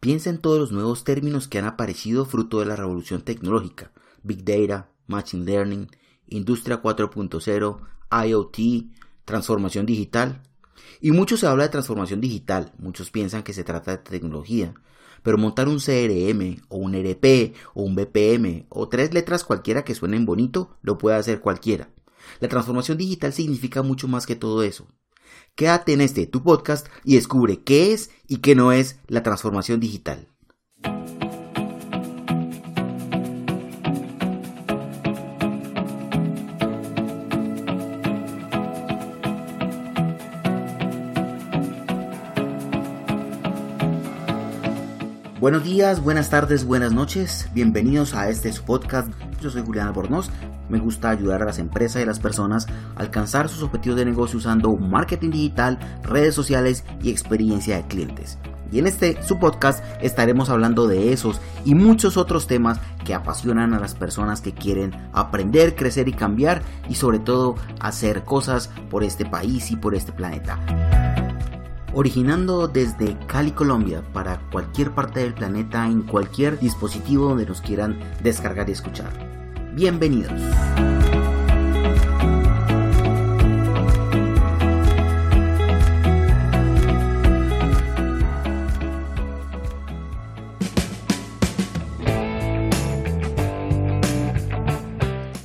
Piensa en todos los nuevos términos que han aparecido fruto de la revolución tecnológica. Big Data, Machine Learning, Industria 4.0, IoT, transformación digital. Y mucho se habla de transformación digital, muchos piensan que se trata de tecnología, pero montar un CRM o un e RP o un BPM o tres letras cualquiera que suenen bonito lo puede hacer cualquiera. La transformación digital significa mucho más que todo eso. Quédate en este tu podcast y descubre qué es y qué no es la transformación digital. Buenos días, buenas tardes, buenas noches. Bienvenidos a este podcast. Yo soy Julián Albornoz. Me gusta ayudar a las empresas y a las personas a alcanzar sus objetivos de negocio usando marketing digital, redes sociales y experiencia de clientes. Y en este su podcast estaremos hablando de esos y muchos otros temas que apasionan a las personas que quieren aprender, crecer y cambiar y sobre todo hacer cosas por este país y por este planeta originando desde Cali, Colombia, para cualquier parte del planeta en cualquier dispositivo donde nos quieran descargar y escuchar. Bienvenidos.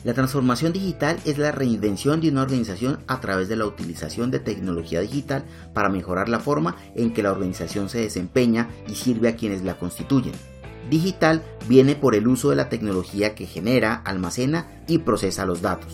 La transformación digital es la reinvención de una organización a través de la utilización de tecnología digital para mejorar la forma en que la organización se desempeña y sirve a quienes la constituyen. Digital viene por el uso de la tecnología que genera, almacena y procesa los datos.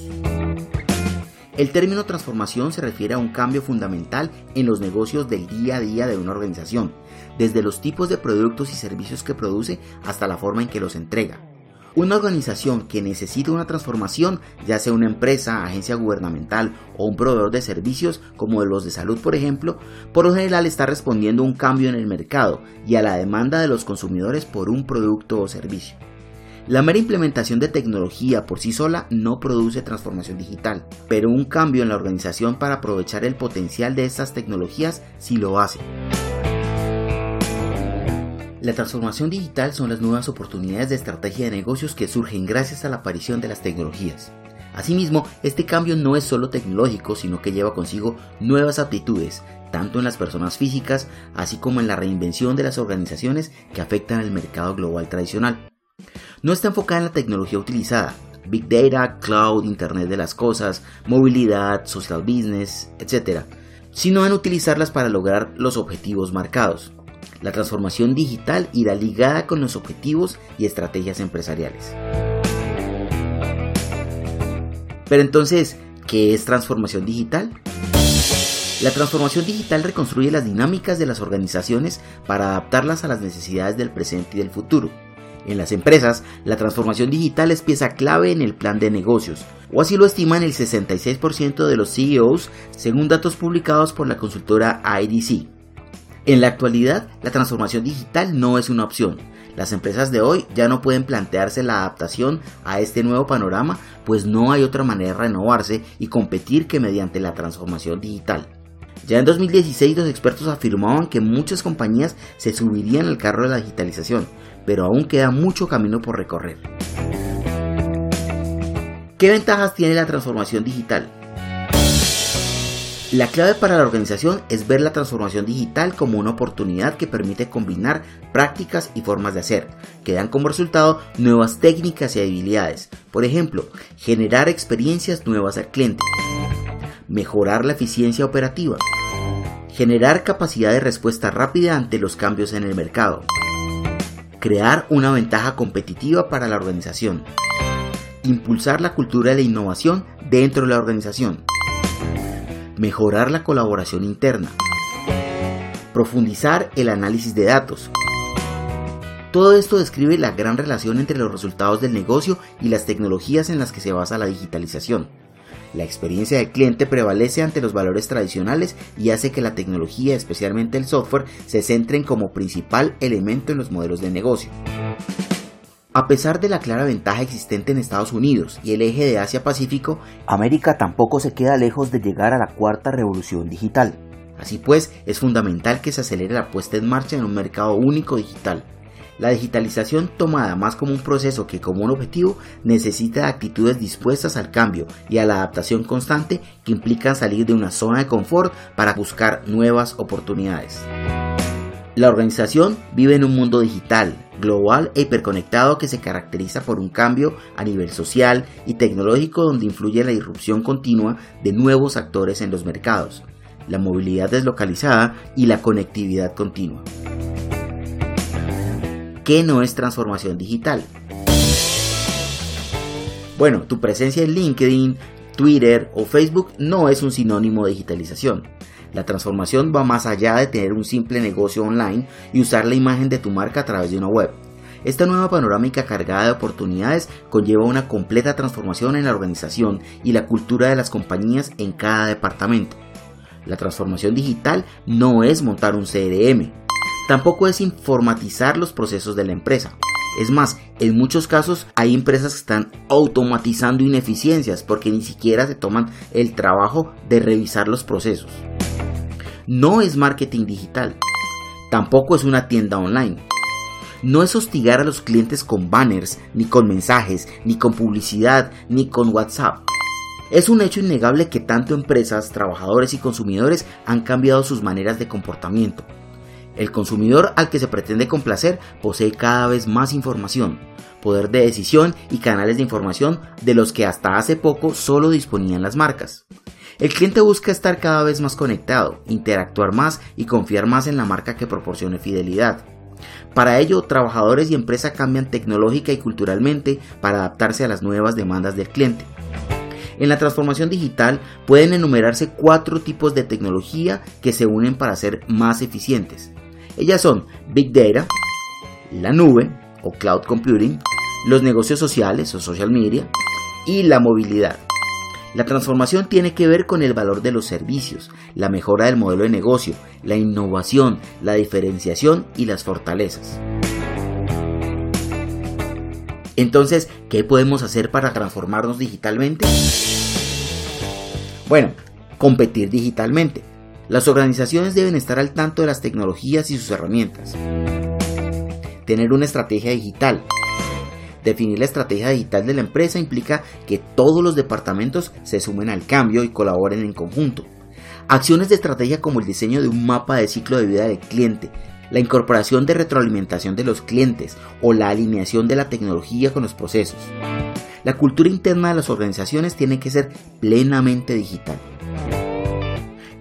El término transformación se refiere a un cambio fundamental en los negocios del día a día de una organización, desde los tipos de productos y servicios que produce hasta la forma en que los entrega. Una organización que necesita una transformación, ya sea una empresa, agencia gubernamental o un proveedor de servicios como los de salud por ejemplo, por lo general está respondiendo a un cambio en el mercado y a la demanda de los consumidores por un producto o servicio. La mera implementación de tecnología por sí sola no produce transformación digital, pero un cambio en la organización para aprovechar el potencial de estas tecnologías sí lo hace. La transformación digital son las nuevas oportunidades de estrategia de negocios que surgen gracias a la aparición de las tecnologías. Asimismo, este cambio no es solo tecnológico, sino que lleva consigo nuevas aptitudes, tanto en las personas físicas, así como en la reinvención de las organizaciones que afectan al mercado global tradicional. No está enfocada en la tecnología utilizada, Big Data, Cloud, Internet de las Cosas, movilidad, social business, etc., sino en utilizarlas para lograr los objetivos marcados. La transformación digital irá ligada con los objetivos y estrategias empresariales. Pero entonces, ¿qué es transformación digital? La transformación digital reconstruye las dinámicas de las organizaciones para adaptarlas a las necesidades del presente y del futuro. En las empresas, la transformación digital es pieza clave en el plan de negocios, o así lo estiman el 66% de los CEOs según datos publicados por la consultora IDC. En la actualidad, la transformación digital no es una opción. Las empresas de hoy ya no pueden plantearse la adaptación a este nuevo panorama, pues no hay otra manera de renovarse y competir que mediante la transformación digital. Ya en 2016 los expertos afirmaban que muchas compañías se subirían al carro de la digitalización, pero aún queda mucho camino por recorrer. ¿Qué ventajas tiene la transformación digital? La clave para la organización es ver la transformación digital como una oportunidad que permite combinar prácticas y formas de hacer, que dan como resultado nuevas técnicas y habilidades. Por ejemplo, generar experiencias nuevas al cliente, mejorar la eficiencia operativa, generar capacidad de respuesta rápida ante los cambios en el mercado, crear una ventaja competitiva para la organización, impulsar la cultura de la innovación dentro de la organización, mejorar la colaboración interna, profundizar el análisis de datos. Todo esto describe la gran relación entre los resultados del negocio y las tecnologías en las que se basa la digitalización. La experiencia del cliente prevalece ante los valores tradicionales y hace que la tecnología, especialmente el software, se centren como principal elemento en los modelos de negocio. A pesar de la clara ventaja existente en Estados Unidos y el eje de Asia-Pacífico, América tampoco se queda lejos de llegar a la cuarta revolución digital. Así pues, es fundamental que se acelere la puesta en marcha en un mercado único digital. La digitalización tomada más como un proceso que como un objetivo necesita actitudes dispuestas al cambio y a la adaptación constante que implican salir de una zona de confort para buscar nuevas oportunidades. La organización vive en un mundo digital, global e hiperconectado que se caracteriza por un cambio a nivel social y tecnológico donde influye la irrupción continua de nuevos actores en los mercados, la movilidad deslocalizada y la conectividad continua. ¿Qué no es transformación digital? Bueno, tu presencia en LinkedIn, Twitter o Facebook no es un sinónimo de digitalización. La transformación va más allá de tener un simple negocio online y usar la imagen de tu marca a través de una web. Esta nueva panorámica cargada de oportunidades conlleva una completa transformación en la organización y la cultura de las compañías en cada departamento. La transformación digital no es montar un CRM, tampoco es informatizar los procesos de la empresa. Es más, en muchos casos hay empresas que están automatizando ineficiencias porque ni siquiera se toman el trabajo de revisar los procesos no es marketing digital. Tampoco es una tienda online. No es hostigar a los clientes con banners, ni con mensajes, ni con publicidad, ni con WhatsApp. Es un hecho innegable que tanto empresas, trabajadores y consumidores han cambiado sus maneras de comportamiento. El consumidor al que se pretende complacer posee cada vez más información, poder de decisión y canales de información de los que hasta hace poco solo disponían las marcas. El cliente busca estar cada vez más conectado, interactuar más y confiar más en la marca que proporcione fidelidad. Para ello, trabajadores y empresa cambian tecnológica y culturalmente para adaptarse a las nuevas demandas del cliente. En la transformación digital pueden enumerarse cuatro tipos de tecnología que se unen para ser más eficientes. Ellas son Big Data, la nube o Cloud Computing, los negocios sociales o social media y la movilidad. La transformación tiene que ver con el valor de los servicios, la mejora del modelo de negocio, la innovación, la diferenciación y las fortalezas. Entonces, ¿qué podemos hacer para transformarnos digitalmente? Bueno, competir digitalmente. Las organizaciones deben estar al tanto de las tecnologías y sus herramientas. Tener una estrategia digital, Definir la estrategia digital de la empresa implica que todos los departamentos se sumen al cambio y colaboren en conjunto. Acciones de estrategia como el diseño de un mapa de ciclo de vida del cliente, la incorporación de retroalimentación de los clientes o la alineación de la tecnología con los procesos. La cultura interna de las organizaciones tiene que ser plenamente digital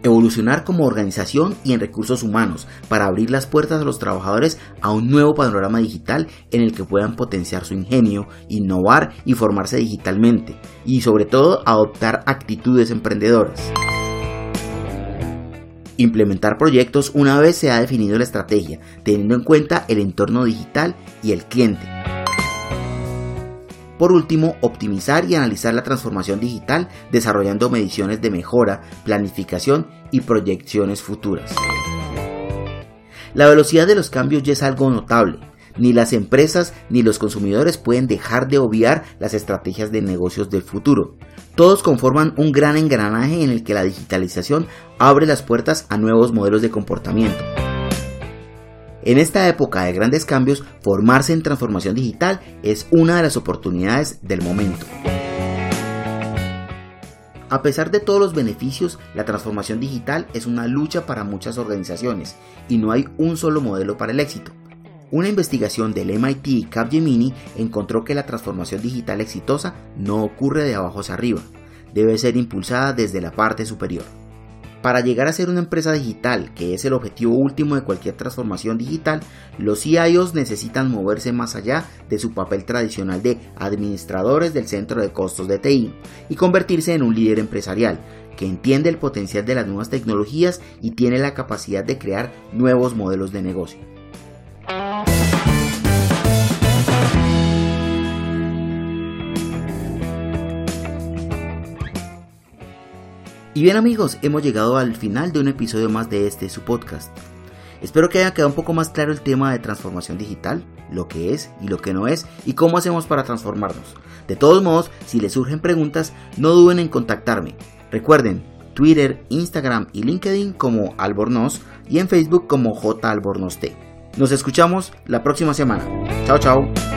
evolucionar como organización y en recursos humanos para abrir las puertas a los trabajadores a un nuevo panorama digital en el que puedan potenciar su ingenio, innovar y formarse digitalmente y sobre todo adoptar actitudes emprendedoras. Implementar proyectos una vez se ha definido la estrategia, teniendo en cuenta el entorno digital y el cliente. Por último, optimizar y analizar la transformación digital desarrollando mediciones de mejora, planificación y proyecciones futuras. La velocidad de los cambios ya es algo notable. Ni las empresas ni los consumidores pueden dejar de obviar las estrategias de negocios del futuro. Todos conforman un gran engranaje en el que la digitalización abre las puertas a nuevos modelos de comportamiento. En esta época de grandes cambios, formarse en transformación digital es una de las oportunidades del momento. A pesar de todos los beneficios, la transformación digital es una lucha para muchas organizaciones y no hay un solo modelo para el éxito. Una investigación del MIT y Capgemini encontró que la transformación digital exitosa no ocurre de abajo hacia arriba, debe ser impulsada desde la parte superior. Para llegar a ser una empresa digital, que es el objetivo último de cualquier transformación digital, los CIOs necesitan moverse más allá de su papel tradicional de administradores del centro de costos de TI y convertirse en un líder empresarial que entiende el potencial de las nuevas tecnologías y tiene la capacidad de crear nuevos modelos de negocio. Y bien amigos, hemos llegado al final de un episodio más de este su podcast. Espero que haya quedado un poco más claro el tema de transformación digital, lo que es y lo que no es y cómo hacemos para transformarnos. De todos modos, si les surgen preguntas, no duden en contactarme. Recuerden, Twitter, Instagram y LinkedIn como Albornoz y en Facebook como J Albornoz T. Nos escuchamos la próxima semana. Chao, chao.